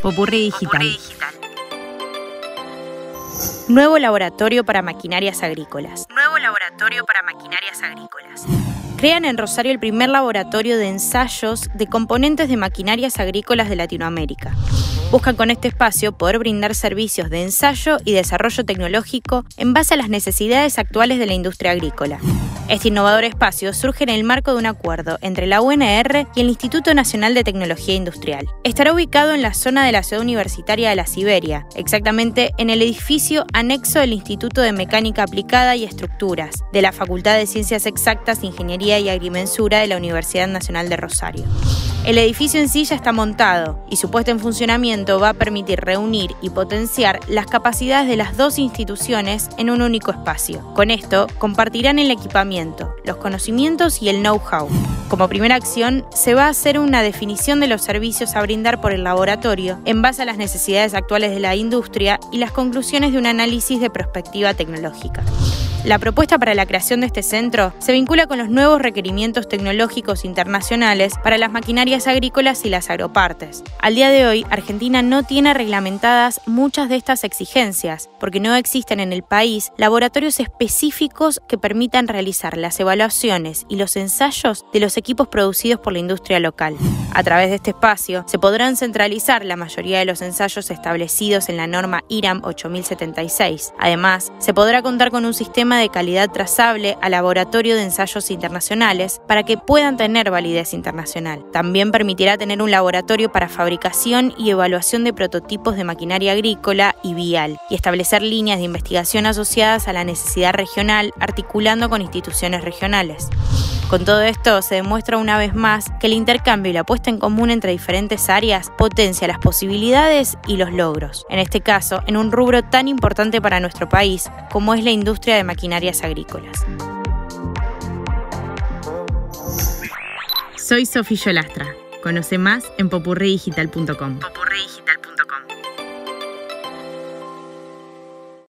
Popurrí Digital. Nuevo laboratorio para maquinarias agrícolas. Nuevo laboratorio para maquinarias agrícolas. Crean en Rosario el primer laboratorio de ensayos de componentes de maquinarias agrícolas de Latinoamérica. Buscan con este espacio poder brindar servicios de ensayo y desarrollo tecnológico en base a las necesidades actuales de la industria agrícola. Este innovador espacio surge en el marco de un acuerdo entre la UNR y el Instituto Nacional de Tecnología Industrial. Estará ubicado en la zona de la ciudad universitaria de la Siberia, exactamente en el edificio anexo del Instituto de Mecánica Aplicada y Estructuras, de la Facultad de Ciencias Exactas, Ingeniería y Agrimensura de la Universidad Nacional de Rosario. El edificio en sí ya está montado y su puesta en funcionamiento va a permitir reunir y potenciar las capacidades de las dos instituciones en un único espacio. Con esto, compartirán el equipamiento, los conocimientos y el know-how. Como primera acción, se va a hacer una definición de los servicios a brindar por el laboratorio en base a las necesidades actuales de la industria y las conclusiones de un análisis de perspectiva tecnológica. La propuesta para la creación de este centro se vincula con los nuevos requerimientos tecnológicos internacionales para las maquinarias agrícolas y las agropartes. Al día de hoy, Argentina no tiene reglamentadas muchas de estas exigencias, porque no existen en el país laboratorios específicos que permitan realizar las evaluaciones y los ensayos de los equipos producidos por la industria local. A través de este espacio se podrán centralizar la mayoría de los ensayos establecidos en la norma IRAM 8076. Además, se podrá contar con un sistema de calidad trazable al laboratorio de ensayos internacionales para que puedan tener validez internacional. También permitirá tener un laboratorio para fabricación y evaluación de prototipos de maquinaria agrícola y vial y establecer líneas de investigación asociadas a la necesidad regional articulando con instituciones regionales. Con todo esto se demuestra una vez más que el intercambio y la puesta en común entre diferentes áreas potencia las posibilidades y los logros, en este caso en un rubro tan importante para nuestro país como es la industria de maquinarias agrícolas. Soy Sofía Yolastra. Conoce más en popurridigital.com. Popurrí